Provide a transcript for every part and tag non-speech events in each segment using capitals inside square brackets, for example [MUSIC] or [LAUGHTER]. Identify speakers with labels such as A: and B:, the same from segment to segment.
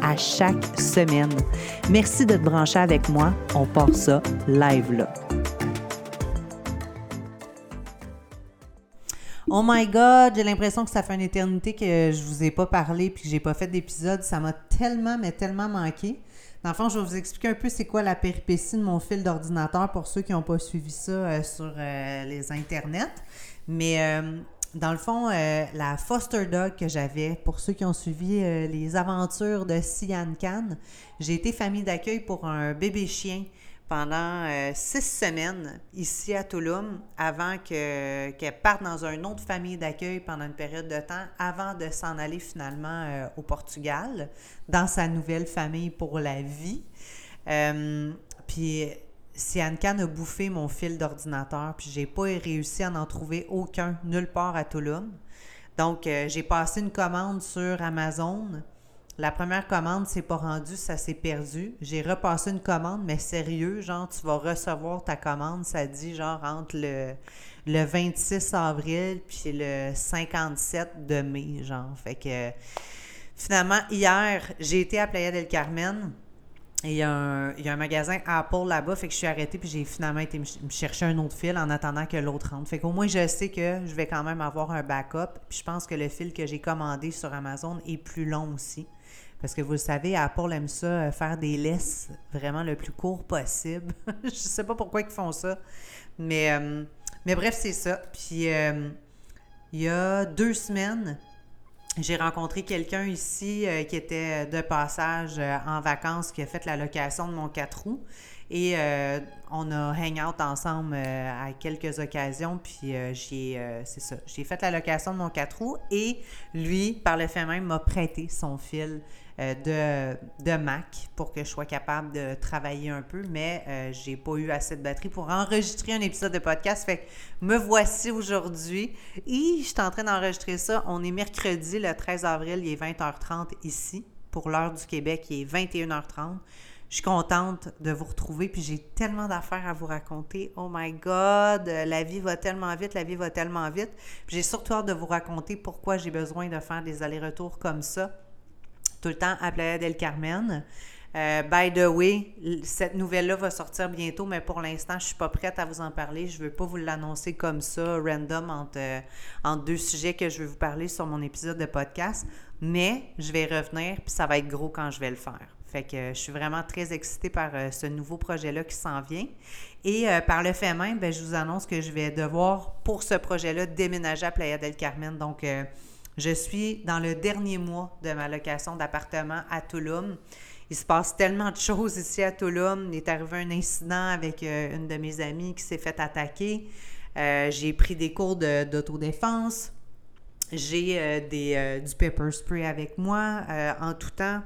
A: à chaque semaine. Merci de te brancher avec moi. On part ça live là. Oh my God, j'ai l'impression que ça fait une éternité que je vous ai pas parlé puis que j'ai pas fait d'épisode. Ça m'a tellement, mais tellement manqué. Dans le fond, je vais vous expliquer un peu c'est quoi la péripétie de mon fil d'ordinateur pour ceux qui n'ont pas suivi ça euh, sur euh, les internets. Mais euh, dans le fond, euh, la foster dog que j'avais, pour ceux qui ont suivi euh, les aventures de Sian Khan, j'ai été famille d'accueil pour un bébé chien pendant six semaines ici à Toulouse avant qu'elle parte dans une autre famille d'accueil pendant une période de temps avant de s'en aller finalement au Portugal dans sa nouvelle famille pour la vie. puis si Anne-Can a bouffé mon fil d'ordinateur, puis j'ai pas réussi à en trouver aucun nulle part à Toulouse. Donc, euh, j'ai passé une commande sur Amazon. La première commande s'est pas rendue, ça s'est perdu. J'ai repassé une commande, mais sérieux, genre, tu vas recevoir ta commande, ça dit genre entre le, le 26 avril puis le 57 de mai, genre. Fait que finalement, hier, j'ai été à Playa del Carmen il y, a un, magasin Apple là-bas, fait que je suis arrêtée puis j'ai finalement été me chercher un autre fil en attendant que l'autre rentre. Fait qu'au moins, je sais que je vais quand même avoir un backup. Puis je pense que le fil que j'ai commandé sur Amazon est plus long aussi. Parce que vous le savez, Apple aime ça, euh, faire des laisses vraiment le plus court possible. [LAUGHS] je sais pas pourquoi ils font ça. Mais, euh, mais bref, c'est ça. Puis euh, il y a deux semaines, j'ai rencontré quelqu'un ici euh, qui était de passage euh, en vacances, qui a fait la location de mon 4 roues. Et euh, on a hang out ensemble à quelques occasions. Puis j'ai, c'est ça, j'ai fait la location de mon 4 roues. Et lui, par le fait même, m'a prêté son fil euh, de, de, Mac pour que je sois capable de travailler un peu, mais euh, j'ai pas eu assez de batterie pour enregistrer un épisode de podcast. Fait que me voici aujourd'hui. Et je suis en train d'enregistrer ça. On est mercredi, le 13 avril, il est 20h30 ici. Pour l'heure du Québec, il est 21h30. Je suis contente de vous retrouver, puis j'ai tellement d'affaires à vous raconter. Oh my God, la vie va tellement vite, la vie va tellement vite. J'ai surtout hâte de vous raconter pourquoi j'ai besoin de faire des allers-retours comme ça tout le temps à Playa del Carmen. Euh, by the way, cette nouvelle-là va sortir bientôt, mais pour l'instant, je suis pas prête à vous en parler. Je veux pas vous l'annoncer comme ça, random, entre, euh, entre, deux sujets que je vais vous parler sur mon épisode de podcast. Mais je vais revenir, puis ça va être gros quand je vais le faire. Fait que je suis vraiment très excitée par euh, ce nouveau projet-là qui s'en vient. Et par le fait même, ben, je vous annonce que je vais devoir, pour ce projet-là, déménager à Playa del Carmen. Donc, je suis dans le dernier mois de ma location d'appartement à Toulouse. Il se passe tellement de choses ici à Toulouse. Il est arrivé un incident avec euh, une de mes amies qui s'est fait attaquer. Euh, j'ai pris des cours d'autodéfense. J'ai euh, du pepper spray avec moi en tout temps.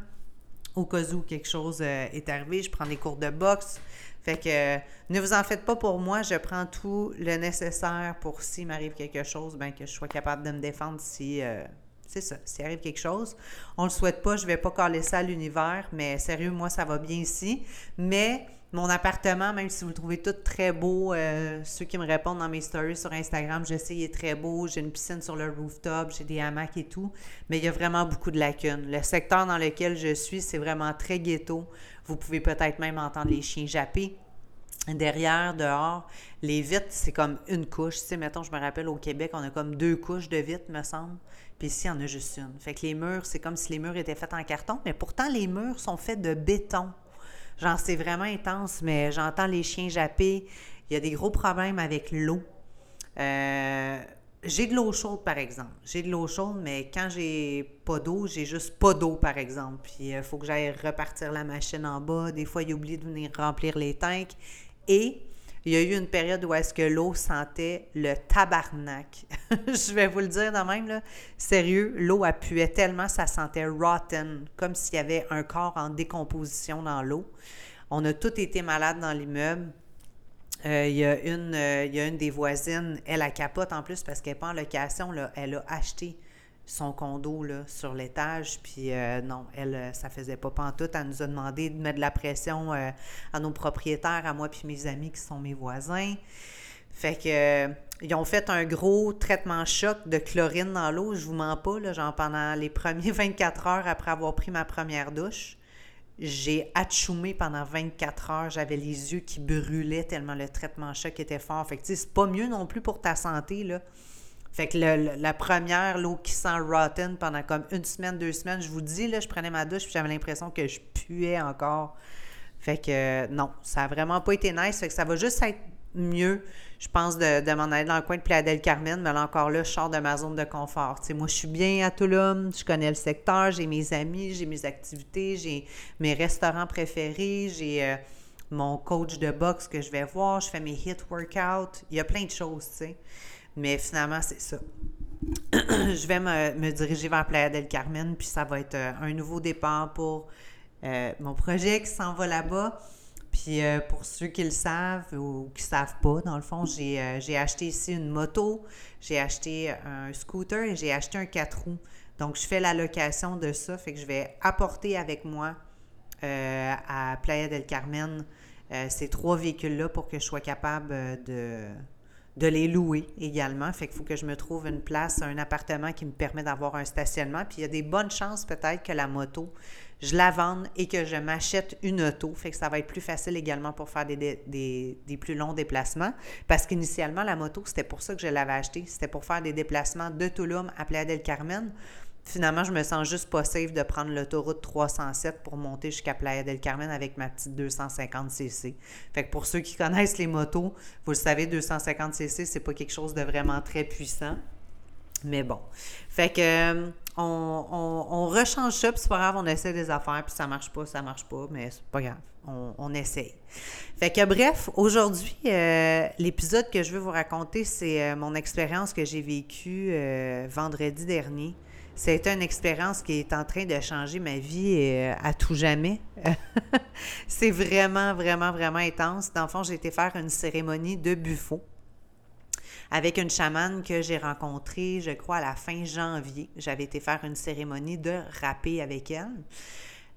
A: Au cas où quelque chose est arrivé, je prends des cours de boxe. Fait que ne vous en faites pas pour moi, je prends tout le nécessaire pour s'il m'arrive quelque chose, ben que je sois capable de me défendre si euh, c'est ça, s'il arrive quelque chose. On le souhaite pas, je vais pas caler ça à l'univers, mais sérieux, moi ça va bien ici. Mais mon appartement, même si vous le trouvez tout très beau, euh, ceux qui me répondent dans mes stories sur Instagram, je sais, il est très beau. J'ai une piscine sur le rooftop, j'ai des hamacs et tout, mais il y a vraiment beaucoup de lacunes. Le secteur dans lequel je suis, c'est vraiment très ghetto. Vous pouvez peut-être même entendre les chiens japper. Derrière, dehors, les vitres, c'est comme une couche. Tu sais, mettons, je me rappelle au Québec, on a comme deux couches de vitres, me semble. Puis ici, on a juste une. Fait que les murs, c'est comme si les murs étaient faits en carton, mais pourtant, les murs sont faits de béton. Genre, c'est vraiment intense, mais j'entends les chiens japper. Il y a des gros problèmes avec l'eau. Euh, j'ai de l'eau chaude, par exemple. J'ai de l'eau chaude, mais quand j'ai pas d'eau, j'ai juste pas d'eau, par exemple. Puis il euh, faut que j'aille repartir la machine en bas. Des fois, il oublie de venir remplir les tanks. Et il y a eu une période où est-ce que l'eau sentait le tabarnak. [LAUGHS] je vais vous le dire de même, là. Sérieux, l'eau puait tellement, ça sentait rotten, comme s'il y avait un corps en décomposition dans l'eau. On a tous été malades dans l'immeuble. Euh, il, y a une, euh, il y a une des voisines, elle a capote en plus parce qu'elle n'est pas en location, elle a acheté son condo sur l'étage. Puis euh, non, elle, euh, ça faisait pas pantoute. Elle nous a demandé de mettre de la pression euh, à nos propriétaires, à moi puis mes amis qui sont mes voisins. Fait que ils ont fait un gros traitement choc de chlorine dans l'eau. Je vous mens pas, là, genre pendant les premiers [LAUGHS] 24 heures après avoir pris ma première douche. J'ai atchoumé pendant 24 heures. J'avais les yeux qui brûlaient tellement le traitement choc était fort. Fait que, c'est pas mieux non plus pour ta santé, là. Fait que la première, l'eau qui sent rotten pendant comme une semaine, deux semaines, je vous dis, là, je prenais ma douche puis j'avais l'impression que je puais encore. Fait que non, ça a vraiment pas été nice. Fait que ça va juste être mieux, je pense, de, m'en aller dans le coin de Playa Carmen. Mais là, encore là, je sors de ma zone de confort. moi, je suis bien à Tulum, je connais le secteur, j'ai mes amis, j'ai mes activités, j'ai mes restaurants préférés, j'ai euh, mon coach de boxe que je vais voir, je fais mes hit workouts. Il y a plein de choses, tu sais. Mais finalement, c'est ça. [CLEARS THROAT] je vais me, diriger vers Playa del Carmen, puis ça va être euh, un nouveau départ pour euh, mon projet qui s'en va là-bas. Puis euh, pour ceux qui le savent ou qui ne savent pas, dans le fond, j'ai acheté ici une moto, j'ai acheté un scooter et j'ai acheté un 4 roues. Donc, je fais la location de ça, fait que je vais apporter avec moi à Playa del Carmen ces trois véhicules-là pour que je sois capable de de les louer également. Fait qu'il faut que je me trouve une place, un appartement qui me permet d'avoir un stationnement. Puis il y a des bonnes chances peut-être que la moto, je la vende et que je m'achète une auto. Fait que ça va être plus facile également pour faire des, des, des plus longs déplacements. Parce qu'initialement, la moto, c'était pour ça que je l'avais achetée. C'était pour faire des déplacements de Tulum à Playa del Carmen finalement, je me sens juste pas safe de prendre l'autoroute 307 pour monter jusqu'à Playa del Carmen avec ma petite 250cc. Fait que pour ceux qui connaissent les motos, vous le savez, 250cc, c'est pas quelque chose de vraiment très puissant. Mais bon. Fait que euh, on, rechange ça, puis c'est pas grave, on essaie des affaires, puis ça marche pas, ça marche pas, mais c'est pas grave. On, on, essaye. Fait que bref, aujourd'hui, euh, l'épisode que je veux vous raconter, c'est euh, mon expérience que j'ai vécue vendredi dernier c'est une expérience qui est en train de changer ma vie euh, à tout jamais. [LAUGHS] c'est vraiment, vraiment, vraiment intense. Dans le fond, j'ai été faire une cérémonie de buffo avec une chamane que j'ai rencontrée, je crois, à la fin janvier. J'avais été faire une cérémonie de râpé avec elle.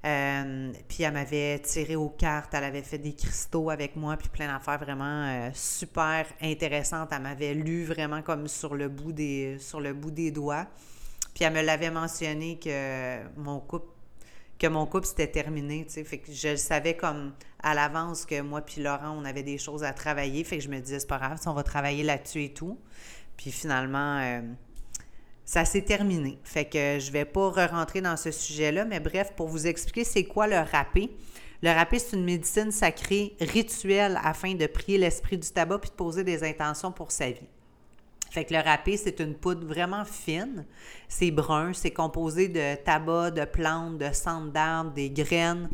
A: Euh, puis elle m'avait tiré aux cartes, elle avait fait des cristaux avec moi, puis plein d'affaires vraiment euh, super intéressantes. Elle m'avait lu vraiment comme sur le bout des doigts. Puis elle me l'avait mentionné que mon couple que mon couple s'était terminé, tu sais. Fait que je le savais comme à l'avance que moi puis Laurent, on avait des choses à travailler. Fait que je me disais, c'est pas grave, on va travailler là-dessus et tout. Puis finalement, euh, ça s'est terminé. Fait que je vais pas re-rentrer dans ce sujet-là, mais bref, pour vous expliquer c'est quoi le râpé? Le râpé, c'est une médecine sacrée rituelle afin de prier l'esprit du tabac puis de poser des intentions pour sa vie. Fait que le râpé, c'est une poudre vraiment fine. C'est brun, c'est composé de tabac, de plantes, de cendres d'arbres, des graines.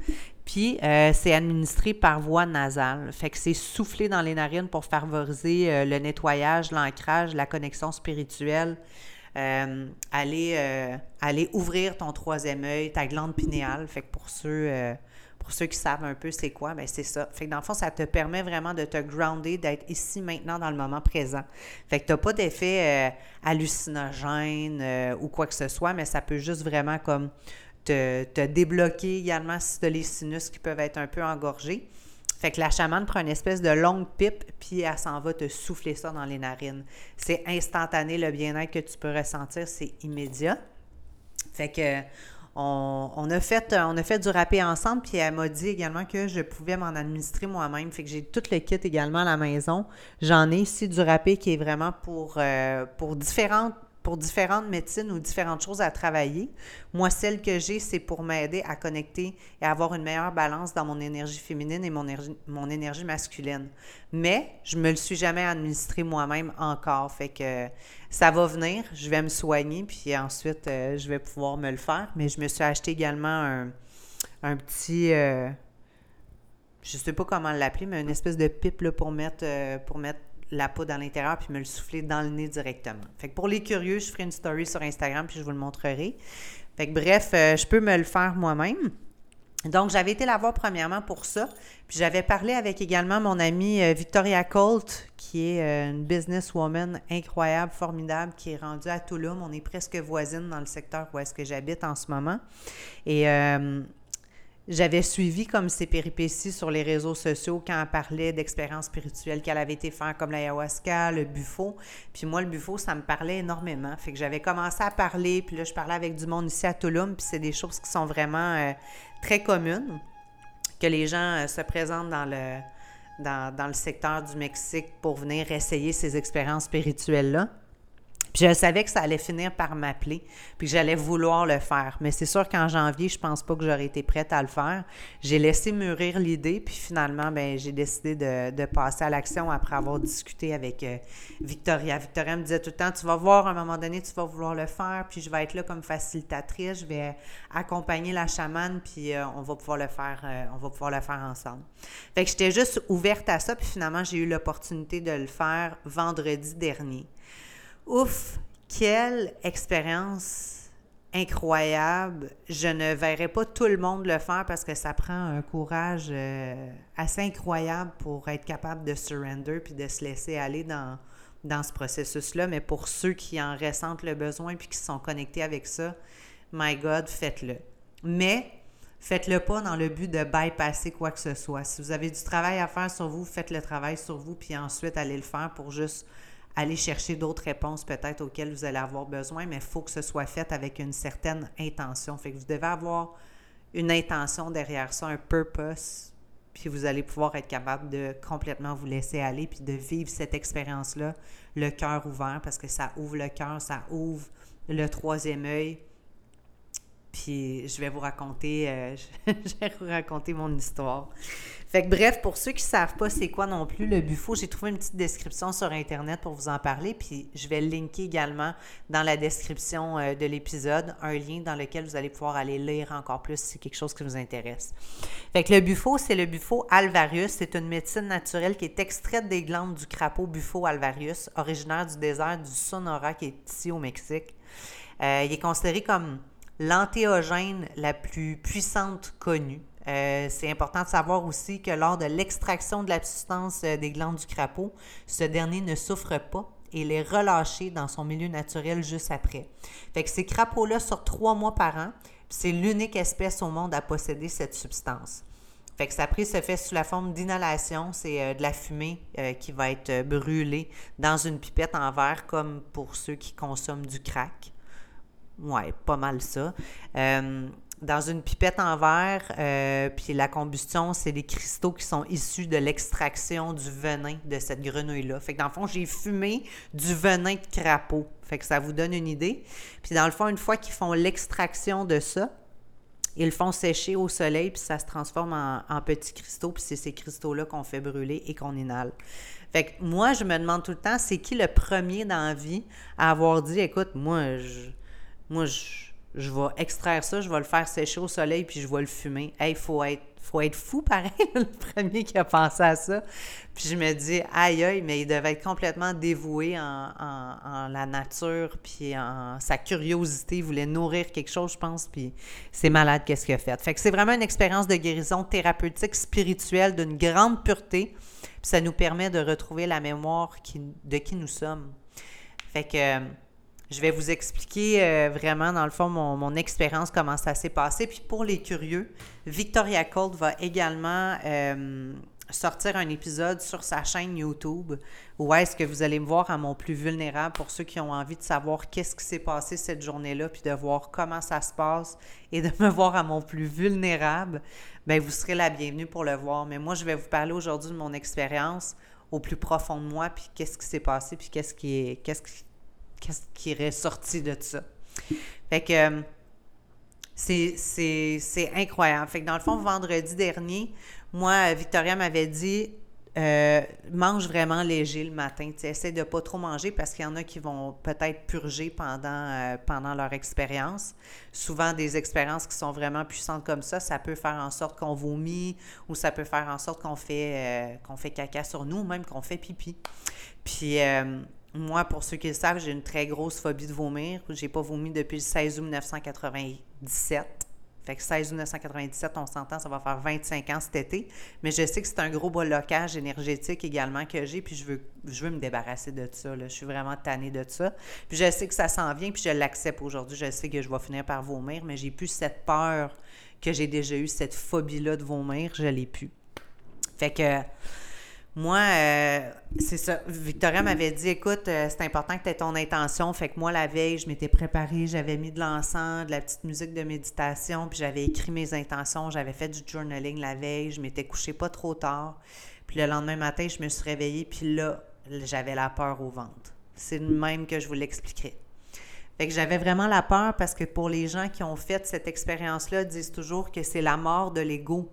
A: Puis, euh, c'est administré par voie nasale. Fait que c'est soufflé dans les narines pour favoriser euh, le nettoyage, l'ancrage, la connexion spirituelle. Euh, aller, aller ouvrir ton troisième œil, ta glande pinéale. Fait que pour ceux pour ceux qui savent un peu c'est quoi, bien c'est ça. Fait que dans le fond, ça te permet vraiment de te grounder, d'être ici maintenant dans le moment présent. Fait que tu n'as pas d'effet euh, hallucinogène euh, ou quoi que ce soit, mais ça peut juste vraiment comme te, te débloquer également si tu as les sinus qui peuvent être un peu engorgés. Fait que la chamane prend une espèce de longue pipe, puis elle s'en va te souffler ça dans les narines. C'est instantané, le bien-être que tu peux ressentir, c'est immédiat. Fait que on, a fait, euh, on a fait du râpé ensemble, puis elle m'a dit également que je pouvais m'en administrer moi-même. Fait que j'ai tout le kit également à la maison. J'en ai ici du râpé qui est vraiment pour, euh, pour différentes pour différentes médecines ou différentes choses à travailler. Moi, celle que j'ai, c'est pour m'aider à connecter et avoir une meilleure balance dans mon énergie féminine et mon, énergie, masculine. Mais je me le suis jamais administré moi-même encore. Fait que ça va venir, je vais me soigner, puis ensuite, euh, je vais pouvoir me le faire. Mais je me suis acheté également un, petit... Euh, je sais pas comment l'appeler, mais une espèce de pipe pour mettre, euh, pour mettre la poudre à l'intérieur puis me le souffler dans le nez directement. Fait que pour les curieux, je ferai une story sur Instagram puis je vous le montrerai. Fait que bref, euh, je peux me le faire moi-même. Donc, j'avais été la voir premièrement pour ça. Puis j'avais parlé avec également mon amie euh, Victoria Colt, qui est euh, une businesswoman incroyable, formidable, qui est rendue à Toulouse. On est presque voisines dans le secteur où est-ce que j'habite en ce moment. Et j'avais suivi comme ses péripéties sur les réseaux sociaux quand elle parlait d'expériences spirituelles qu'elle avait été faire comme l'ayahuasca, le buffo. Puis moi, le buffo, ça me parlait énormément. Fait que j'avais commencé à parler, puis là, je parlais avec du monde ici à Tulum, puis c'est des choses qui sont vraiment euh, très communes, que les gens euh, se présentent dans le, dans, dans le secteur du Mexique pour venir essayer ces expériences spirituelles-là. Puis je savais que ça allait finir par m'appeler, puis que j'allais vouloir le faire. Mais c'est sûr qu'en janvier, je pense pas que j'aurais été prête à le faire. J'ai laissé mûrir l'idée, puis finalement, ben j'ai décidé de, passer à l'action après avoir discuté avec euh, Victoria. Victoria me disait tout le temps, tu vas voir, à un moment donné, tu vas vouloir le faire, puis je vais être là comme facilitatrice, je vais accompagner la chamane, puis euh, on va pouvoir le faire, euh, on va pouvoir le faire ensemble. Fait que j'étais juste ouverte à ça, puis finalement, j'ai eu l'opportunité de le faire vendredi dernier. Ouf, quelle expérience incroyable. Je ne verrai pas tout le monde le faire parce que ça prend un courage euh, assez incroyable pour être capable de surrender puis de se laisser aller dans, dans ce processus-là. Mais pour ceux qui en ressentent le besoin puis qui sont connectés avec ça, my God, faites-le. Mais faites-le pas dans le but de bypasser quoi que ce soit. Si vous avez du travail à faire sur vous, faites le travail sur vous puis ensuite allez le faire pour juste aller chercher d'autres réponses peut-être auxquelles vous allez avoir besoin, mais il faut que ce soit fait avec une certaine intention. Fait que vous devez avoir une intention derrière ça, un purpose, puis vous allez pouvoir être capable de complètement vous laisser aller, puis de vivre cette expérience-là, le cœur ouvert, parce que ça ouvre le cœur, ça ouvre le troisième œil. Puis je vais vous raconter, euh, [LAUGHS] je vais vous raconter mon histoire. Fait que bref, pour ceux qui ne savent pas c'est quoi non plus le buffo, j'ai trouvé une petite description sur Internet pour vous en parler, puis je vais linker également dans la description euh, de l'épisode un lien dans lequel vous allez pouvoir aller lire encore plus si c'est quelque chose qui vous intéresse. Fait que le buffo, c'est le buffo alvarius. C'est une médecine naturelle qui est extraite des glandes du crapaud buffo alvarius, originaire du désert du Sonora qui est ici au Mexique. Euh, il est considéré comme l'antéogène la plus puissante connue. Euh, c'est important de savoir aussi que lors de l'extraction de la substance euh, des glandes du crapaud, ce dernier ne souffre pas et il est relâché dans son milieu naturel juste après. Fait que ces crapauds-là sortent trois mois par an, c'est l'unique espèce au monde à posséder cette substance. Fait que sa prise se fait sous la forme d'inhalation, c'est euh, de la fumée qui va être brûlée dans une pipette en verre, comme pour ceux qui consomment du crack. Ouais, pas mal ça dans une pipette en verre, euh, puis la combustion, c'est des cristaux qui sont issus de l'extraction du venin de cette grenouille-là. Fait que dans le fond, j'ai fumé du venin de crapaud. Fait que ça vous donne une idée. Puis dans le fond, une fois qu'ils font l'extraction de ça, ils le font sécher au soleil, puis ça se transforme en, petits cristaux, puis c'est ces cristaux-là qu'on fait brûler et qu'on inhale. Fait que moi, je me demande tout le temps, c'est qui le premier dans la vie à avoir dit, écoute, moi, je, moi, je, vais extraire ça, je vais le faire sécher au soleil, puis je vais le fumer. Hey, faut être, faut être fou, [LAUGHS] pareil, le premier qui a pensé à ça. Puis je me dis, aïe, aïe, mais il devait être complètement dévoué en, la nature, puis en sa curiosité. Il voulait nourrir quelque chose, je pense, puis c'est malade qu'est-ce qu'il a fait. Fait que c'est vraiment une expérience de guérison thérapeutique, spirituelle, d'une grande pureté, puis ça nous permet de retrouver la mémoire de qui nous sommes. Fait que je vais vous expliquer euh, vraiment, dans le fond, mon, expérience, comment ça s'est passé. Puis pour les curieux, Victoria Colt va également euh, sortir un épisode sur sa chaîne YouTube où est-ce que vous allez me voir à mon plus vulnérable pour ceux qui ont envie de savoir qu'est-ce qui s'est passé cette journée-là, puis de voir comment ça se passe et de [LAUGHS] me voir à mon plus vulnérable. Bien, vous serez la bienvenue pour le voir. Mais moi, je vais vous parler aujourd'hui de mon expérience au plus profond de moi, puis qu'est-ce qui s'est passé, puis qu'est-ce qui est, qu'est-ce qui qu'est-ce qui est ressorti de ça. Fait que euh, c'est incroyable. Fait que dans le fond, vendredi dernier, moi, Victoria m'avait dit euh, mange vraiment léger le matin. Essaie de ne pas trop manger parce qu'il y en a qui vont peut-être purger pendant, euh, pendant leur expérience. Souvent, des expériences qui sont vraiment puissantes comme ça, ça peut faire en sorte qu'on vomit ou ça peut faire en sorte qu'on fait, qu'on fait caca sur nous ou même qu'on fait pipi. Puis, moi, pour ceux qui le savent, j'ai une très grosse phobie de vomir. J'ai pas vomi depuis le 16 août 1997. Fait que 16 1997, on s'entend, ça va faire 25 ans cet été. Mais je sais que c'est un gros blocage énergétique également que j'ai, puis je veux, je veux me débarrasser de ça. Je suis vraiment tannée de ça. Puis je sais que ça s'en vient, puis je l'accepte aujourd'hui. Je sais que je vais finir par vomir, mais j'ai plus cette peur que j'ai déjà eu, cette phobie-là de vomir. Je l'ai plus. Fait que moi, euh, c'est ça. Victoria m'avait dit écoute, euh, c'est important que tu aies ton intention. Fait que moi, la veille, je m'étais préparée, j'avais mis de l'encens, de la petite musique de méditation, puis j'avais écrit mes intentions. J'avais fait du journaling la veille. Je m'étais couchée pas trop tard. Puis le lendemain matin, je me suis réveillée, puis là, j'avais la peur au ventre. C'est le même que je vous l'expliquerai. Fait que j'avais vraiment la peur parce que pour les gens qui ont fait cette expérience-là, disent toujours que c'est la mort de l'ego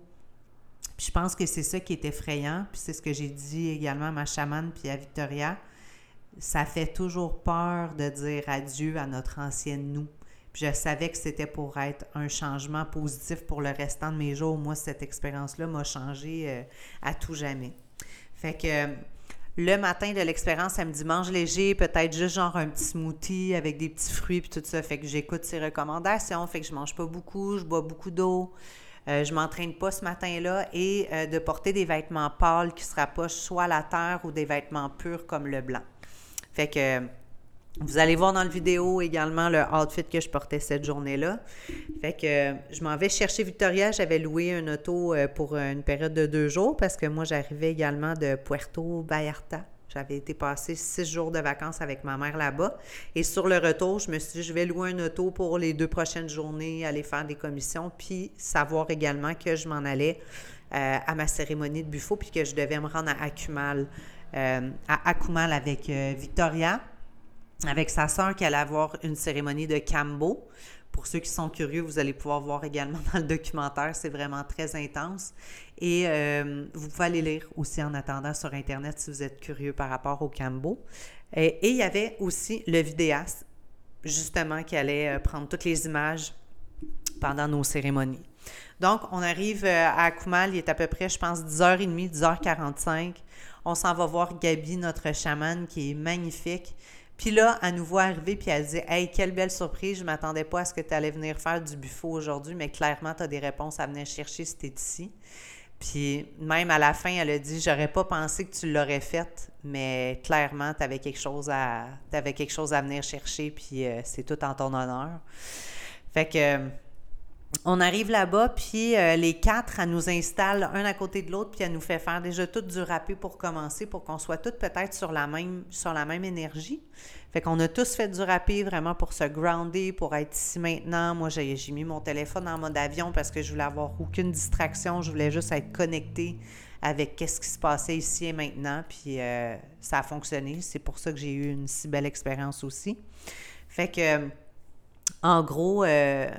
A: je pense que c'est ça qui est effrayant. Puis c'est ce que j'ai dit également à ma chamane puis à Victoria. Ça fait toujours peur de dire adieu à notre ancienne nous. Puis je savais que c'était pour être un changement positif pour le restant de mes jours. Moi, cette expérience-là m'a changé euh, à tout jamais. Fait que le matin de l'expérience, elle me dit mange léger, peut-être juste genre un petit smoothie avec des petits fruits puis tout ça. Fait que j'écoute ses recommandations, fait que je mange pas beaucoup, je bois beaucoup d'eau. Euh, je m'entraîne pas ce matin-là et euh, de porter des vêtements pâles qui se rapprochent soit la terre ou des vêtements purs comme le blanc. Fait que vous allez voir dans la vidéo également le outfit que je portais cette journée-là. Fait que je m'en vais chercher Victoria. J'avais loué un auto euh, pour une période de deux jours parce que moi, j'arrivais également de Puerto Vallarta. J'avais été passer six jours de vacances avec ma mère là-bas. Et sur le retour, je me suis dit, je vais louer un auto pour les deux prochaines journées, aller faire des commissions, puis savoir également que je m'en allais euh, à ma cérémonie de buffo, puis que je devais me rendre à Akumal, euh, avec euh, Victoria, avec sa sœur qui allait avoir une cérémonie de Cambo. Pour ceux qui sont curieux, vous allez pouvoir voir également [LAUGHS] dans le documentaire, c'est vraiment très intense. Et euh, vous pouvez aller lire aussi en attendant sur Internet si vous êtes curieux par rapport au Cambo. Et, il y avait aussi le vidéaste, justement, qui allait euh, prendre toutes les images pendant nos cérémonies. Donc, on arrive euh, à Akumal, il est à peu près, je pense, 10h30, 10h45. On s'en va voir Gabi, notre chamane, qui est magnifique. Puis là, à nous voit arriver, puis elle dit Hey, quelle belle surprise, je ne m'attendais pas à ce que tu allais venir faire du buffet aujourd'hui, mais clairement, tu as des réponses à venir chercher si tu ici. Puis même à la fin, elle a dit J'aurais pas pensé que tu l'aurais faite, mais clairement, tu avais quelque chose à quelque chose à venir chercher, puis euh, c'est tout en ton honneur. Fait que on arrive là-bas, puis euh, les quatre, elle nous installe un à côté de l'autre, puis elle nous fait faire déjà tout du râpé pour commencer, pour qu'on soit toutes peut-être sur la même sur la même énergie. Fait qu'on a tous fait du râpé vraiment pour se grounder, pour être ici maintenant. Moi, j'ai mis mon téléphone en mode avion parce que je voulais avoir aucune distraction. Je voulais juste être connectée avec qu'est-ce qui se passait ici et maintenant. Puis euh, ça a fonctionné. C'est pour ça que j'ai eu une si belle expérience aussi. Fait que, en gros, euh,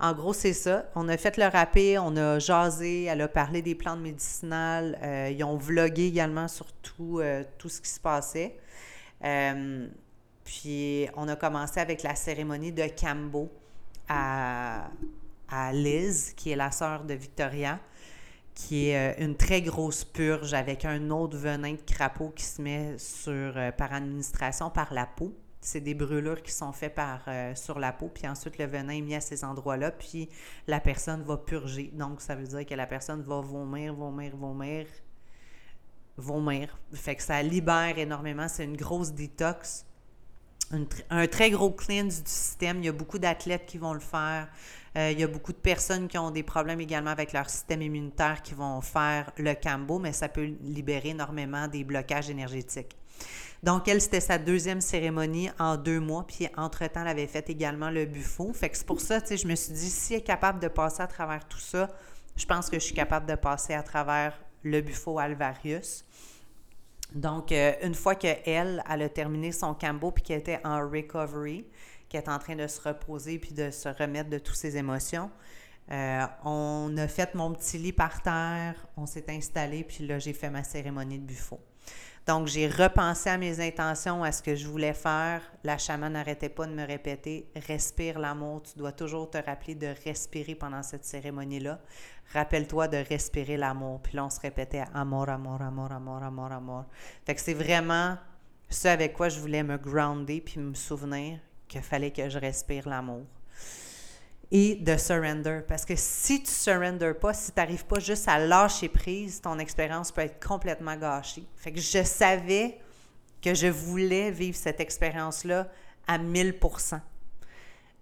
A: en gros, c'est ça. On a fait le râpé, on a jasé, elle a parlé des plantes médicinales. Euh, ils ont vlogué également sur tout, tout ce qui se passait. Puis on a commencé avec la cérémonie de Cambo à, Liz, qui est la sœur de Victoria, qui est euh, une très grosse purge avec un autre venin de crapaud qui se met euh, par administration par la peau. C'est des brûlures qui sont faites par, euh, sur la peau, puis ensuite le venin est mis à ces endroits-là, puis la personne va purger. Donc, ça veut dire que la personne va vomir, vomir, vomir, vomir. Fait que ça libère énormément. C'est une grosse détox un, très gros cleanse du système. Il y a beaucoup d'athlètes qui vont le faire. Euh, il y a beaucoup de personnes qui ont des problèmes également avec leur système immunitaire qui vont faire le cambo, mais ça peut libérer énormément des blocages énergétiques. Donc, elle, c'était sa deuxième cérémonie en deux mois, puis entre-temps, elle avait fait également le buffo. Fait que c'est pour ça, tu sais, je me suis dit, si elle est capable de passer à travers tout ça, je pense que je suis capable de passer à travers le buffo Alvarius. Donc, euh, une fois qu'elle, elle a terminé son cambo puis qu'elle était en recovery, qu'elle est en train de se reposer puis de se remettre de toutes ses émotions, euh, on a fait mon petit lit par terre, on s'est installé, puis là, j'ai fait ma cérémonie de buffo. Donc, j'ai repensé à mes intentions, à ce que je voulais faire. La chamane n'arrêtait pas de me répéter Respire l'amour. Tu dois toujours te rappeler de respirer pendant cette cérémonie-là. Rappelle-toi de respirer l'amour. Puis là, on se répétait Amour, amour, amour, amour, amour, amour. Fait que c'est vraiment ce avec quoi je voulais me grounder puis me souvenir qu'il fallait que je respire l'amour et de surrender. Parce que si tu surrender pas, si tu n'arrives pas juste à lâcher prise, ton expérience peut être complètement gâchée. Fait que je savais que je voulais vivre cette expérience-là à 1000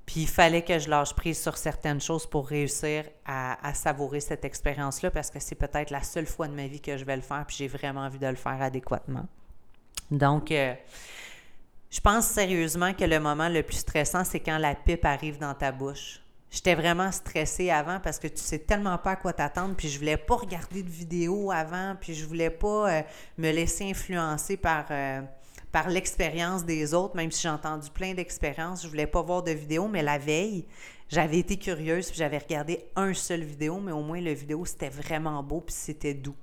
A: Puis il fallait que je lâche prise sur certaines choses pour réussir à, savourer cette expérience-là parce que c'est peut-être la seule fois de ma vie que je vais le faire puis j'ai vraiment envie de le faire adéquatement. Donc, euh, je pense sérieusement que le moment le plus stressant, c'est quand la pipe arrive dans ta bouche. J'étais vraiment stressée avant parce que tu sais tellement pas à quoi t'attendre, puis je voulais pas regarder de vidéo avant, puis je voulais pas euh, me laisser influencer par, euh, par l'expérience des autres, même si j'ai entendu plein d'expériences. Je voulais pas voir de vidéo, mais la veille, j'avais été curieuse, puis j'avais regardé un seul vidéo, mais au moins le vidéo, c'était vraiment beau, puis c'était doux.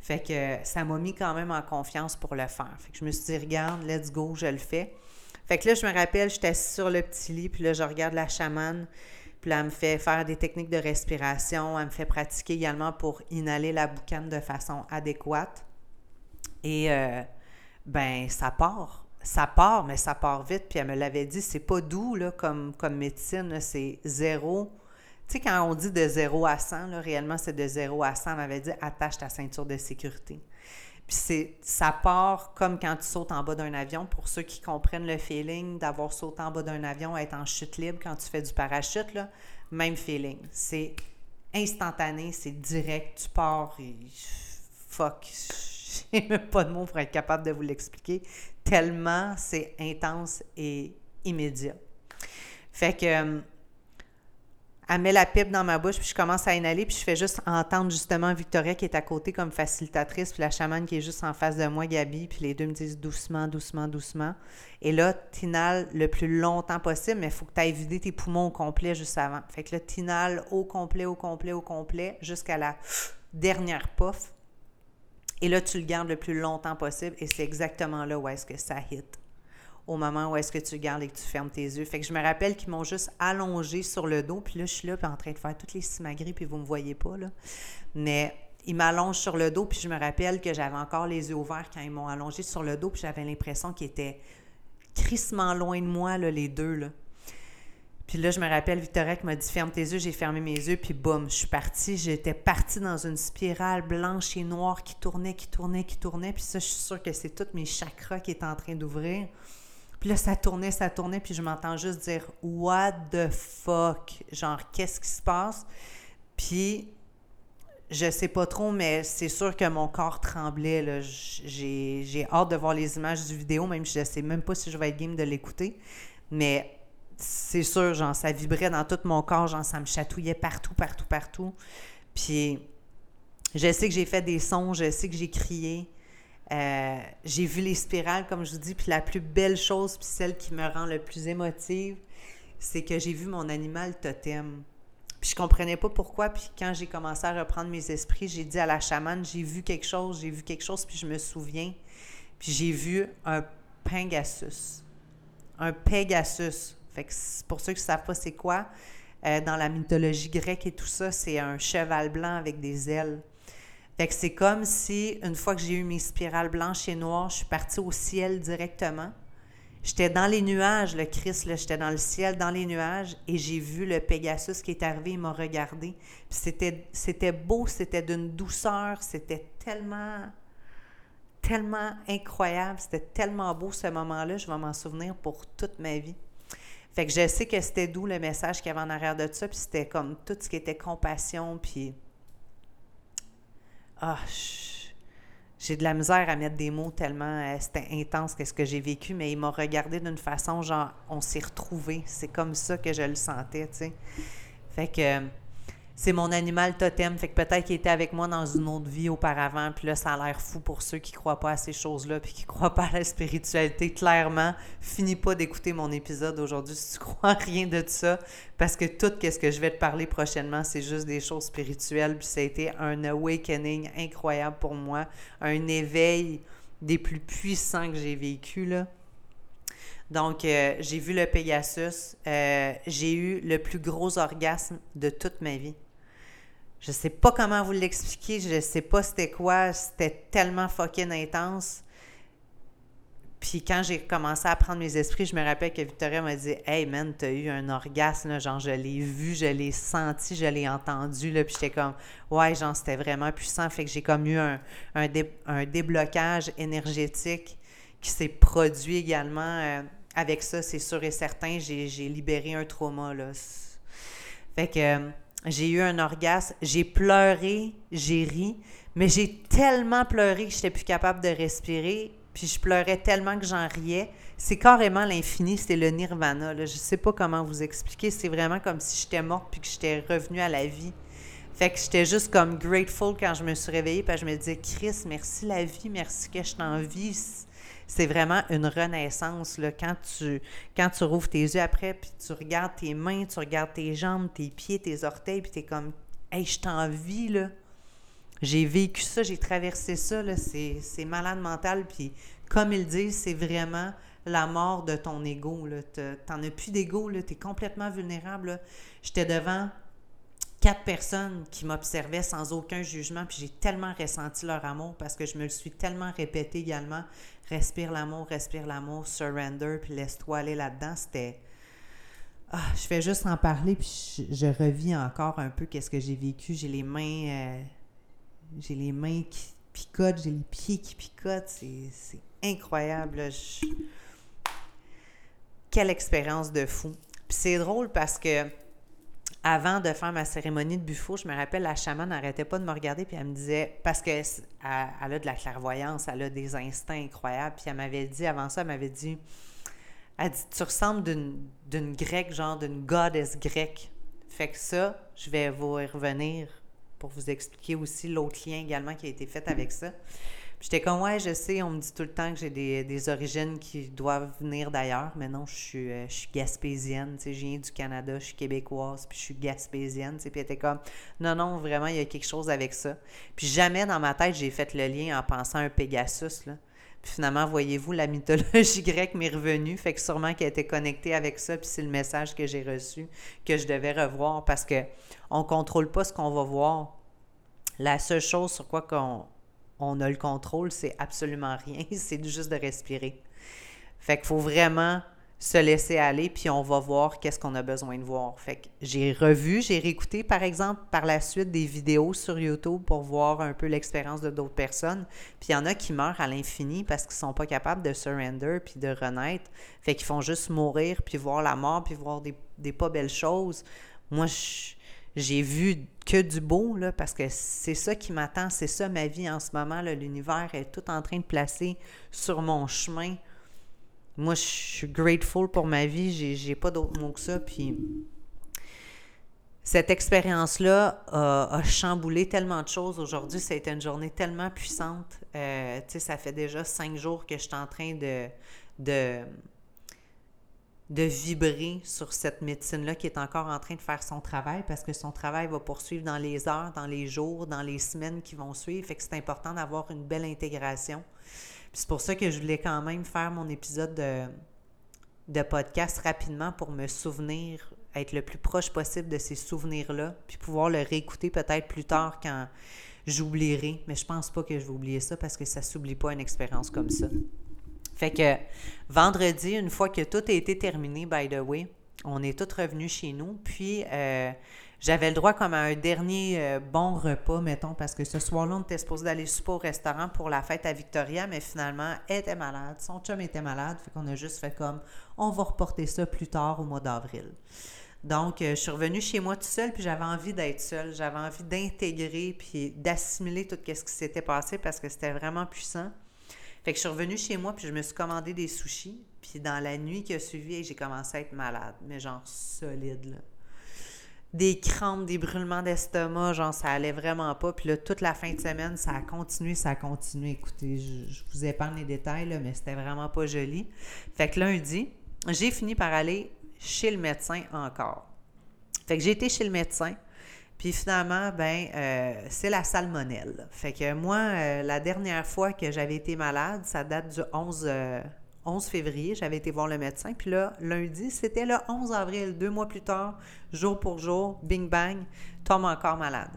A: Fait que ça m'a mis quand même en confiance pour le faire. Fait que je me suis dit, regarde, let's go, je le fais. Fait que là, je me rappelle, j'étais assise sur le petit lit, puis là, je regarde la chamane. Puis elle me fait faire des techniques de respiration. Elle me fait pratiquer également pour inhaler la boucane de façon adéquate. Et euh, ben, ça part. Ça part, mais ça part vite. Puis elle me l'avait dit, c'est pas doux là, comme, comme médecine, c'est zéro. Tu sais, quand on dit de zéro à 100, là, réellement, c'est de zéro à 100. Elle m'avait dit, attache ta ceinture de sécurité. Puis ça part comme quand tu sautes en bas d'un avion. Pour ceux qui comprennent le feeling d'avoir sauté en bas d'un avion, être en chute libre quand tu fais du parachute, là, même feeling. C'est instantané, c'est direct, tu pars et fuck. [LAUGHS] J'ai même pas de mots pour être capable de vous l'expliquer. Tellement c'est intense et immédiat. Fait que euh, elle met la pipe dans ma bouche, puis je commence à inhaler, puis je fais juste entendre justement Victoria qui est à côté comme facilitatrice, puis la chamane qui est juste en face de moi, Gabi, puis les deux me disent doucement, doucement, doucement. Et là, t'inhales le plus longtemps possible, mais il faut que tu ailles vider tes poumons au complet juste avant. Fait que là, t'inhales au complet, au complet, au complet, jusqu'à la dernière puff. Et là, tu le gardes le plus longtemps possible, et c'est exactement là où est-ce que ça hit au moment où est-ce que tu gardes et que tu fermes tes yeux. Fait que je me rappelle qu'ils m'ont juste allongé sur le dos, puis là, je suis là, puis en train de faire toutes les simagrées, puis vous me voyez pas, là. Mais ils m'allongent sur le dos, puis je me rappelle que j'avais encore les yeux ouverts quand ils m'ont allongé sur le dos, puis j'avais l'impression qu'ils étaient crissement loin de moi, là, les deux, là. Puis là, je me rappelle, Victoria m'a dit Ferme tes yeux, j'ai fermé mes yeux, puis boum, je suis partie. J'étais partie dans une spirale blanche et noire qui tournait, qui tournait, qui tournait. Puis ça, je suis sûre que c'est tous mes chakras qui étaient en train d'ouvrir. Puis là, ça tournait, ça tournait, puis je m'entends juste dire What the fuck? Genre, qu'est-ce qui se passe? Puis, je sais pas trop, mais c'est sûr que mon corps tremblait. J'ai hâte de voir les images du vidéo, même si je sais même pas si je vais être game de l'écouter. Mais c'est sûr, genre, ça vibrait dans tout mon corps, genre, ça me chatouillait partout, partout, partout. Puis, je sais que j'ai fait des sons, je sais que j'ai crié. Euh, j'ai vu les spirales, comme je vous dis, puis la plus belle chose, puis celle qui me rend le plus émotive, c'est que j'ai vu mon animal totem. Puis je comprenais pas pourquoi, puis quand j'ai commencé à reprendre mes esprits, j'ai dit à la chamane, j'ai vu quelque chose, j'ai vu quelque chose, puis je me souviens. Puis j'ai vu un Pegasus. Un Pegasus. Fait que pour ceux qui ne savent pas c'est quoi, euh, dans la mythologie grecque et tout ça, c'est un cheval blanc avec des ailes. Fait que c'est comme si, une fois que j'ai eu mes spirales blanches et noires, je suis partie au ciel directement. J'étais dans les nuages, le Christ, j'étais dans le ciel, dans les nuages, et j'ai vu le Pegasus qui est arrivé, il m'a regardé. C'était, c'était beau, c'était d'une douceur, c'était tellement, tellement incroyable, c'était tellement beau ce moment-là, je vais m'en souvenir pour toute ma vie. Fait que je sais que c'était doux le message qu'il y avait en arrière de ça, puis c'était comme tout ce qui était compassion, puis ah, j'ai de la misère à mettre des mots tellement euh, c'était intense qu'est-ce que j'ai vécu, mais il m'a regardé d'une façon genre on s'est retrouvés. C'est comme ça que je le sentais, tu sais. Fait que c'est mon animal totem. Fait que peut-être qu'il était avec moi dans une autre vie auparavant. Puis là, ça a l'air fou pour ceux qui croient pas à ces choses-là puis qui croient pas à la spiritualité. Clairement, finis pas d'écouter mon épisode aujourd'hui si tu crois rien de ça. Parce que tout ce que je vais te parler prochainement, c'est juste des choses spirituelles. Puis ça a été un awakening incroyable pour moi. Un éveil des plus puissants que j'ai vécu, là. Donc, euh, j'ai vu le Pegasus. Euh, j'ai eu le plus gros orgasme de toute ma vie. Je sais pas comment vous l'expliquer, je sais pas c'était quoi, c'était tellement fucking intense. Puis quand j'ai commencé à prendre mes esprits, je me rappelle que Victoria m'a dit Hey man, t'as eu un orgasme, genre je l'ai vu, je l'ai senti, je l'ai entendu, là. Puis j'étais comme Ouais, genre c'était vraiment puissant. Fait que j'ai comme eu un, un, déblocage énergétique qui s'est produit également. Euh, avec ça, c'est sûr et certain, j'ai libéré un trauma, là. Fait que. J'ai eu un orgasme, j'ai pleuré, j'ai ri, mais j'ai tellement pleuré que je n'étais plus capable de respirer, puis je pleurais tellement que j'en riais. C'est carrément l'infini, c'est le nirvana. Je sais pas comment vous expliquer. C'est vraiment comme si j'étais morte puis que j'étais revenue à la vie. Fait que j'étais juste comme grateful quand je me suis réveillée, puis je me disais, Chris, merci la vie, merci que je t'en vis c'est vraiment une renaissance. Là, quand, tu, quand rouvres tes yeux après, puis tu regardes tes mains, tu regardes tes jambes, tes pieds, tes orteils, puis tu es comme, hey, je t'envie, là. J'ai vécu ça, j'ai traversé ça, là, c'est malade mental. Puis, comme ils disent, c'est vraiment la mort de ton ego. T'en as plus d'ego, tu es complètement vulnérable. J'étais devant quatre personnes qui m'observaient sans aucun jugement, puis j'ai tellement ressenti leur amour parce que je me le suis tellement répété également. Respire l'amour, respire l'amour, surrender, puis laisse-toi aller là-dedans. C'était. Ah, je fais juste en parler, puis je, revis encore un peu qu'est-ce que j'ai vécu. J'ai les mains. Euh, j'ai les mains qui picotent, j'ai les pieds qui picotent. C'est incroyable. Quelle expérience de fou. Puis c'est drôle parce que avant de faire ma cérémonie de buffo, je me rappelle, la chamane n'arrêtait pas de me regarder, puis elle me disait, parce qu'elle a de la clairvoyance, elle a des instincts incroyables, puis elle m'avait dit, avant ça, elle m'avait dit, elle dit, tu ressembles d'une grecque, genre d'une goddess grecque. Fait que ça, je vais vous y revenir pour vous expliquer aussi l'autre lien également qui a été fait avec ça. J'étais comme, ouais, je sais, on me dit tout le temps que j'ai des, origines qui doivent venir d'ailleurs, mais non, je suis, euh, je suis gaspésienne, tu sais, je viens du Canada, je suis québécoise, puis je suis gaspésienne, tu sais, puis elle était comme, non, non, vraiment, il y a quelque chose avec ça. Puis jamais dans ma tête, j'ai fait le lien en pensant à un Pegasus, là. Puis finalement, voyez-vous, la mythologie [LAUGHS] grecque m'est revenue, fait que sûrement qu'elle était connectée avec ça, puis c'est le message que j'ai reçu, que je devais revoir, parce que on contrôle pas ce qu'on va voir. La seule chose sur quoi qu'on on a le contrôle, c'est absolument rien. [LAUGHS] C'est juste de respirer. Fait qu'il faut vraiment se laisser aller, puis on va voir qu'est-ce qu'on a besoin de voir. Fait que j'ai revu, j'ai réécouté, par exemple, par la suite des vidéos sur YouTube pour voir un peu l'expérience de d'autres personnes. Puis il y en a qui meurent à l'infini parce qu'ils sont pas capables de surrender puis de renaître. Fait qu'ils font juste mourir, puis voir la mort, puis voir des, des pas belles choses. Moi, je j'ai vu que du beau, là, parce que c'est ça qui m'attend, c'est ça ma vie en ce moment. L'univers est tout en train de placer sur mon chemin. Moi, je suis grateful pour ma vie, j'ai pas d'autre mot que ça. Puis cette expérience-là a, chamboulé tellement de choses. Aujourd'hui, ça a été une journée tellement puissante. Euh, tu sais, ça fait déjà cinq jours que je suis en train de, de de vibrer sur cette médecine-là qui est encore en train de faire son travail parce que son travail va poursuivre dans les heures, dans les jours, dans les semaines qui vont suivre. Fait que c'est important d'avoir une belle intégration. c'est pour ça que je voulais quand même faire mon épisode de, de podcast rapidement pour me souvenir, être le plus proche possible de ces souvenirs-là, puis pouvoir le réécouter peut-être plus tard quand j'oublierai. Mais je pense pas que je vais oublier ça parce que ça s'oublie pas une expérience comme ça. Fait que vendredi, une fois que tout a été terminé, by the way, on est tous revenus chez nous. Puis euh, j'avais le droit comme à un dernier euh, bon repas, mettons, parce que ce soir-là, on était supposé d'aller souper au restaurant pour la fête à Victoria, mais finalement, elle était malade. Son chum était malade. Fait qu'on a juste fait comme on va reporter ça plus tard au mois d'avril. Donc, euh, je suis revenue chez moi tout seul, puis j'avais envie d'être seule. J'avais envie d'intégrer puis d'assimiler tout ce qui s'était passé parce que c'était vraiment puissant. Fait que je suis revenue chez moi, puis je me suis commandé des sushis. Puis dans la nuit qui a suivi, j'ai commencé à être malade, mais genre solide, là. des crampes, des brûlements d'estomac, genre ça allait vraiment pas. Puis là, toute la fin de semaine, ça a continué, ça a continué. Écoutez, je, vous épargne les détails, là, mais c'était vraiment pas joli. Fait que lundi, j'ai fini par aller chez le médecin encore. Fait que j'ai été chez le médecin. Puis finalement, ben, euh, c'est la salmonelle. Fait que moi, euh, la dernière fois que j'avais été malade, ça date du 11, 11 février, j'avais été voir le médecin. Puis là, lundi, c'était le 11 avril, deux mois plus tard, jour pour jour, bing bang, tombe encore malade.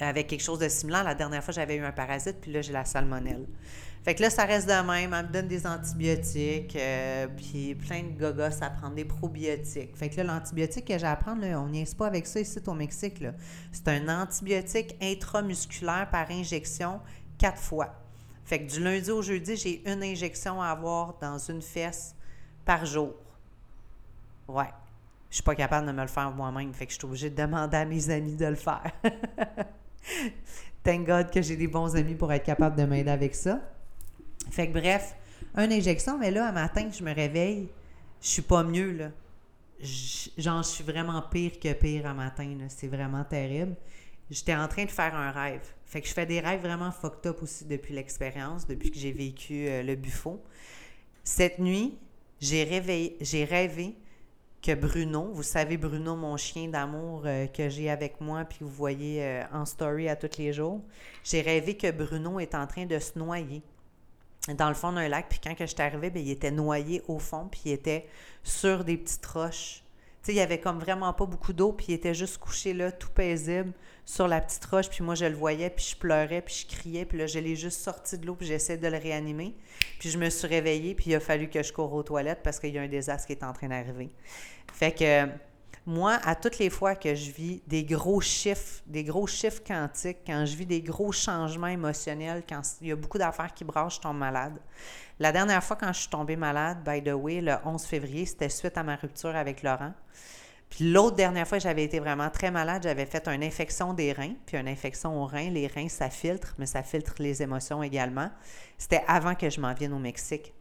A: Avec quelque chose de similaire, la dernière fois, j'avais eu un parasite, puis là, j'ai la salmonelle. Fait que là, ça reste de même. Elle me donne des antibiotiques, euh, puis plein de gogos à prendre, des probiotiques. Fait que là, l'antibiotique que j'ai à prendre, on n'y est pas avec ça ici au Mexique. C'est un antibiotique intramusculaire par injection quatre fois. Fait que du lundi au jeudi, j'ai une injection à avoir dans une fesse par jour. Ouais. Je suis pas capable de me le faire moi-même. Fait que je suis obligée de demander à mes amis de le faire. [LAUGHS] [LAUGHS] Thank God que j'ai des bons amis pour être capable de m'aider avec ça. Fait que bref, une injection, mais là, un matin, je me réveille, je suis pas mieux, là. Genre, je suis vraiment pire que pire un matin, C'est vraiment terrible. J'étais en train de faire un rêve. Fait que je fais des rêves vraiment fucked up aussi depuis l'expérience, depuis que j'ai vécu euh, le buffo. Cette nuit, j'ai rêvé que Bruno, vous savez Bruno, mon chien d'amour euh, que j'ai avec moi, puis vous voyez euh, en story à tous les jours, j'ai rêvé que Bruno est en train de se noyer dans le fond d'un lac, puis quand je suis arrivée, bien, il était noyé au fond, puis il était sur des petites roches. Il y avait comme vraiment pas beaucoup d'eau, puis il était juste couché là, tout paisible, sur la petite roche, puis moi je le voyais, puis je pleurais, puis je criais, puis là je l'ai juste sorti de l'eau, puis j'essaie de le réanimer. Puis je me suis réveillée, puis il a fallu que je cours aux toilettes parce qu'il y a un désastre qui est en train d'arriver. Fait que moi, à toutes les fois que je vis des gros chiffres, des gros chiffres quantiques, quand je vis des gros changements émotionnels, quand il y a beaucoup d'affaires qui brassent, je tombe malade. La dernière fois quand je suis tombée malade, by the way, le 11 février, c'était suite à ma rupture avec Laurent. Puis l'autre dernière fois, j'avais été vraiment très malade, j'avais fait une infection des reins. Puis une infection aux reins, les reins, ça filtre, mais ça filtre les émotions également. C'était avant que je m'en vienne au Mexique.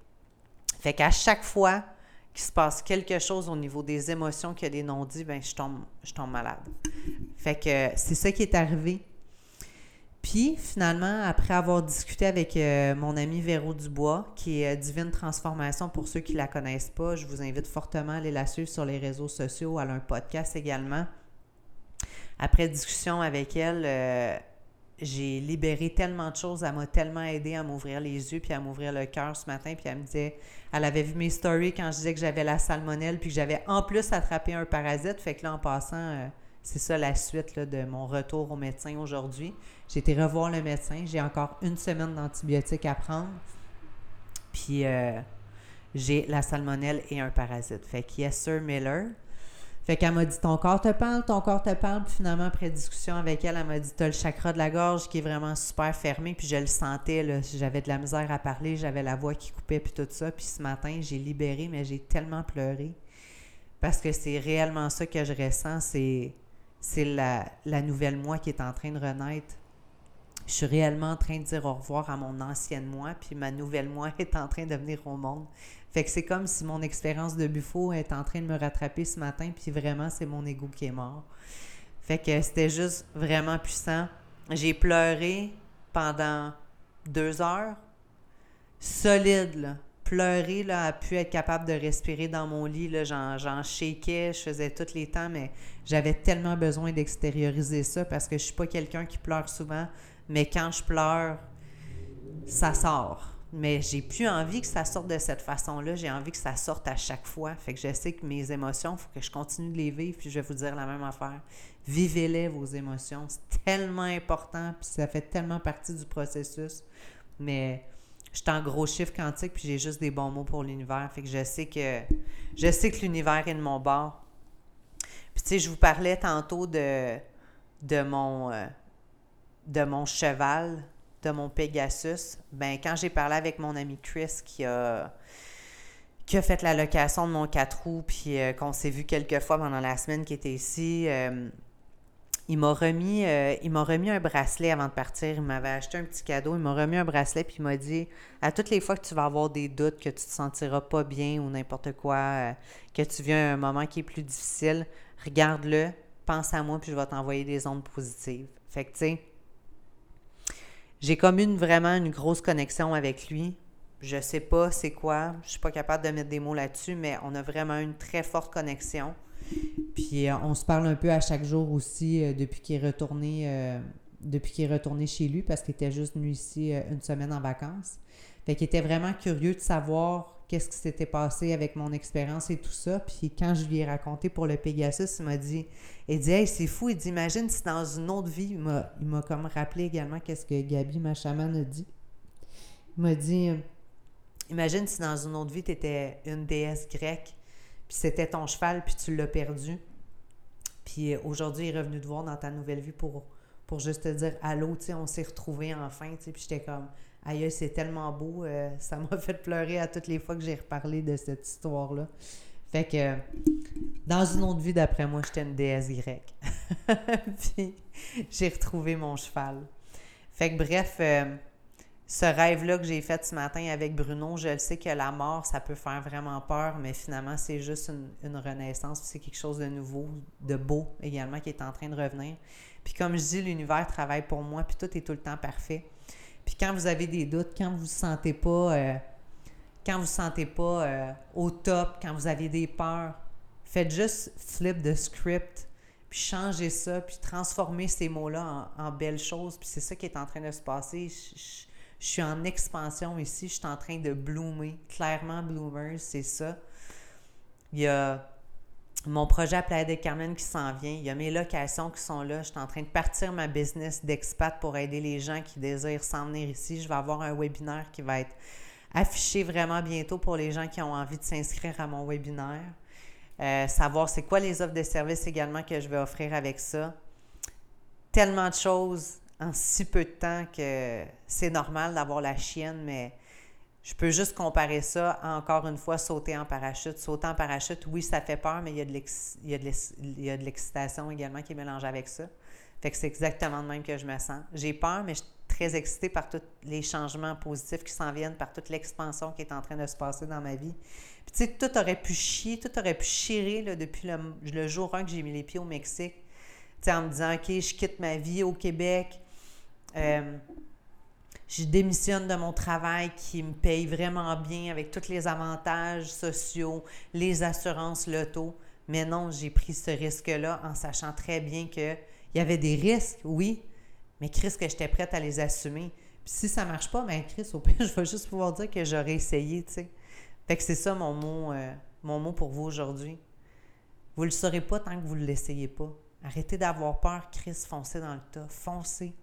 A: Fait qu'à chaque fois qu'il se passe quelque chose au niveau des émotions, qu'il y a des non-dits, ben je tombe, je tombe malade. Fait que c'est ça qui est arrivé. Puis, finalement, après avoir discuté avec euh, mon ami Véro Dubois, qui est euh, Divine Transformation, pour ceux qui ne la connaissent pas, je vous invite fortement à aller la suivre sur les réseaux sociaux. Elle a un podcast également. Après discussion avec elle, euh, j'ai libéré tellement de choses. Elle m'a tellement aidé à m'ouvrir les yeux puis à m'ouvrir le cœur ce matin. Puis elle me disait, elle avait vu mes stories quand je disais que j'avais la salmonelle puis que j'avais en plus attrapé un parasite. Fait que là, en passant, c'est ça la suite de mon retour au médecin aujourd'hui. J'ai été revoir le médecin. J'ai encore une semaine d'antibiotiques à prendre. Puis euh, j'ai la salmonelle et un parasite. Fait que yes, sir, Miller. Fait qu'elle m'a dit ton corps te parle, ton corps te parle. Puis finalement, après discussion avec elle, elle m'a dit t'as le chakra de la gorge qui est vraiment super fermé. Puis je le sentais, là. J'avais de la misère à parler, j'avais la voix qui coupait, puis tout ça. Puis ce matin, j'ai libéré, mais j'ai tellement pleuré. Parce que c'est réellement ça que je ressens. C'est, c'est la, nouvelle moi qui est en train de renaître je suis réellement en train de dire au revoir à mon ancienne moi, puis ma nouvelle moi [LAUGHS] est en train de venir au monde. Fait que c'est comme si mon expérience de buffo est en train de me rattraper ce matin, puis vraiment, c'est mon ego qui est mort. Fait que c'était juste vraiment puissant. J'ai pleuré pendant deux heures, solide, là. Pleurer, là, à pu être capable de respirer dans mon lit, là, j'en, j'en shakeais, je faisais tous les temps, mais j'avais tellement besoin d'extérioriser ça parce que je suis pas quelqu'un qui pleure souvent. Mais quand je pleure, ça sort. Mais j'ai plus envie que ça sorte de cette façon-là. J'ai envie que ça sorte à chaque fois. Fait que je sais que mes émotions, il faut que je continue de les vivre. Puis je vais vous dire la même affaire. Vivez-les, vos émotions. C'est tellement important. Puis ça fait tellement partie du processus. Mais je suis en gros chiffre quantique. Puis j'ai juste des bons mots pour l'univers. Fait que je sais que je sais que l'univers est de mon bord. Puis tu sais, je vous parlais tantôt de, de mon. Euh, de mon cheval, de mon Pegasus, ben quand j'ai parlé avec mon ami Chris qui a qui a fait la location de mon 4 roues, puis euh, qu'on s'est vu quelques fois pendant la semaine qui était ici, euh, il m'a remis, il m'a remis un bracelet avant de partir. Il m'avait acheté un petit cadeau. Il m'a remis un bracelet puis il m'a dit à toutes les fois que tu vas avoir des doutes, que tu te sentiras pas bien ou n'importe quoi, que tu viens un moment qui est plus difficile, regarde-le, pense à moi, puis je vais t'envoyer des ondes positives. Fait que, tu sais, j'ai comme une vraiment une grosse connexion avec lui. Je sais pas c'est quoi, je suis pas capable de mettre des mots là-dessus, mais on a vraiment une très forte connexion. Puis euh, on se parle un peu à chaque jour aussi euh, depuis qu'il est retourné euh, depuis qu'il est retourné chez lui parce qu'il était juste venu ici une semaine en vacances. Fait qu'il était vraiment curieux de savoir qu'est-ce qui s'était passé avec mon expérience et tout ça. Puis quand je lui ai raconté pour le Pegasus, il m'a dit, il dit, hey, c'est fou. Il dit, imagine si dans une autre vie, il m'a comme rappelé également qu'est-ce que Gabi, ma chamane, a dit. Il m'a dit, imagine si dans une autre vie, tu étais une déesse grecque, puis c'était ton cheval, puis tu l'as perdu. Puis aujourd'hui, il est revenu te voir dans ta nouvelle vie pour, pour juste te dire allô, tu sais, on s'est retrouvés enfin, tu sais. Puis j'étais comme, Aïe, c'est tellement beau. Euh, ça m'a [LAUGHS] fait pleurer à toutes les fois que j'ai reparlé de cette histoire-là. Fait que, dans une autre vie, d'après moi, j'étais une déesse grecque. [LAUGHS] Puis, j'ai retrouvé mon cheval. Fait que, bref, euh, ce rêve-là que j'ai fait ce matin avec Bruno, je le sais que la mort, ça peut faire vraiment peur, mais finalement, c'est juste une, une renaissance. C'est quelque chose de nouveau, de beau également, qui est en train de revenir. Puis, comme je dis, l'univers travaille pour moi, puis tout est tout le temps parfait. Puis quand vous avez des doutes, quand vous ne vous sentez pas, euh, quand vous sentez pas euh, au top, quand vous avez des peurs, faites juste flip the script, puis changez ça, puis transformez ces mots-là en, belles choses. Puis c'est ça qui est en train de se passer. Je, suis en expansion ici, je suis en train de bloomer. Clairement, bloomers, c'est ça. Il y a mon projet à de Carmen qui s'en vient. Il y a mes locations qui sont là. Je suis en train de partir ma business d'expat pour aider les gens qui désirent s'en venir ici. Je vais avoir un webinaire qui va être affiché vraiment bientôt pour les gens qui ont envie de s'inscrire à mon webinaire. Euh, savoir c'est quoi les offres de services également que je vais offrir avec ça. Tellement de choses en si peu de temps que c'est normal d'avoir la chienne, mais je peux juste comparer ça à, encore une fois, sauter en parachute. Sauter en parachute, oui, ça fait peur, mais il y a de l'excitation également qui est mélangée avec ça. Fait que c'est exactement le même que je me sens. J'ai peur, mais je suis très excitée par tous les changements positifs qui s'en viennent, par toute l'expansion qui est en train de se passer dans ma vie. Puis tu sais, tout aurait pu chier, tout aurait pu chier là, depuis le, jour 1 que j'ai mis les pieds au Mexique. Tu sais, en me disant, OK, je quitte ma vie au Québec. Euh, je démissionne de mon travail qui me paye vraiment bien avec tous les avantages sociaux, les assurances, l'auto. Mais non, j'ai pris ce risque-là en sachant très bien qu'il y avait des risques, oui, mais Chris, que j'étais prête à les assumer. Puis si ça marche pas, ben Chris, au pire, [LAUGHS] je vais juste pouvoir dire que j'aurais essayé, tu sais. Fait que c'est ça mon mot, euh, pour vous aujourd'hui. Vous le saurez pas tant que vous ne l'essayez pas. Arrêtez d'avoir peur, Chris, foncez dans le tas. Foncez.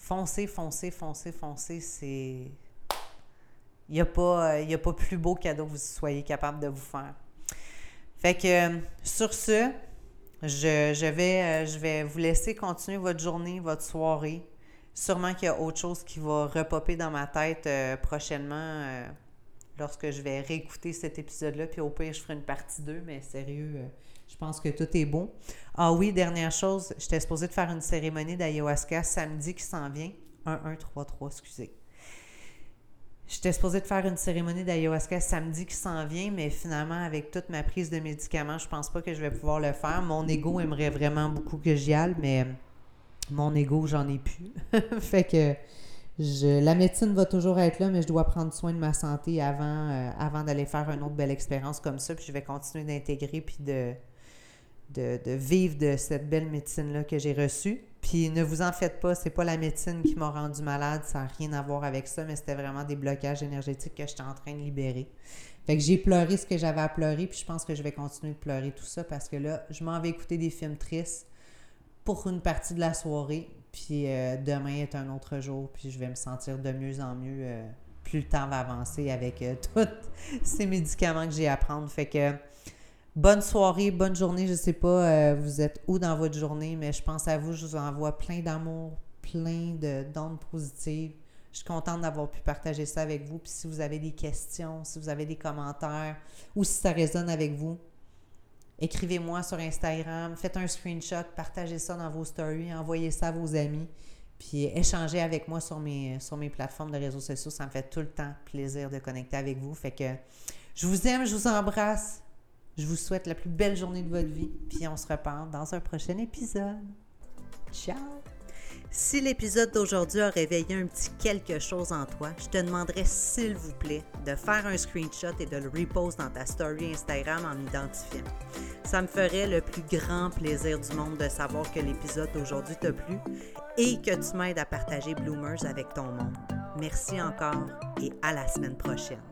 A: Foncez, foncez, foncez, foncez, c'est. Il n'y a, pas, a pas plus beau cadeau que vous soyez capable de vous faire. Fait que sur ce, je, vais, euh, je vais vous laisser continuer votre journée, votre soirée. Sûrement qu'il y a autre chose qui va repopper dans ma tête euh, prochainement euh, lorsque je vais réécouter cet épisode-là. Puis au pire, je ferai une partie 2, mais sérieux, je pense que tout est bon. Ah oui, dernière chose, j'étais supposée de faire une cérémonie d'ayahuasca samedi qui s'en vient. 1, 1, 3, 3, excusez. J'étais supposée de faire une cérémonie d'ayahuasca samedi qui s'en vient, mais finalement, avec toute ma prise de médicaments, je pense pas que je vais pouvoir le faire. Mon ego aimerait vraiment beaucoup que j'y aille, mais mon ego, j'en ai plus. [LAUGHS] fait que la médecine va toujours être là, mais je dois prendre soin de ma santé avant, euh, avant d'aller faire une autre belle expérience comme ça. Puis je vais continuer d'intégrer puis de, vivre de cette belle médecine-là que j'ai reçue. Puis ne vous en faites pas, c'est pas la médecine qui m'a rendu malade, ça n'a rien à voir avec ça, mais c'était vraiment des blocages énergétiques que j'étais en train de libérer. Fait que j'ai pleuré ce que j'avais à pleurer, puis je pense que je vais continuer de pleurer tout ça parce que là, je m'en vais écouter des films tristes pour une partie de la soirée, puis euh, demain est un autre jour, puis je vais me sentir de mieux en mieux euh, plus le temps va avancer avec euh, [LAUGHS] tous ces médicaments que j'ai à prendre. Fait que Bonne soirée, bonne journée. Je ne sais pas, euh, vous êtes où dans votre journée, mais je pense à vous. Je vous envoie plein d'amour, plein d'ondes positives. Je suis contente d'avoir pu partager ça avec vous. Puis si vous avez des questions, si vous avez des commentaires ou si ça résonne avec vous, écrivez-moi sur Instagram, faites un screenshot, partagez ça dans vos stories, envoyez ça à vos amis. Puis échangez avec moi sur mes, sur mes plateformes de réseaux sociaux. Ça me fait tout le temps plaisir de connecter avec vous. Fait que je vous aime, je vous embrasse. Je vous souhaite la plus belle journée de votre vie, puis on se reparle dans un prochain épisode. Ciao! Si l'épisode d'aujourd'hui a réveillé un petit quelque chose en toi, je te demanderais s'il vous plaît de faire un screenshot et de le repost dans ta story Instagram en m'identifiant. Ça me ferait le plus grand plaisir du monde de savoir que l'épisode d'aujourd'hui t'a plu et que tu m'aides à partager Bloomers avec ton monde. Merci encore et à la semaine prochaine.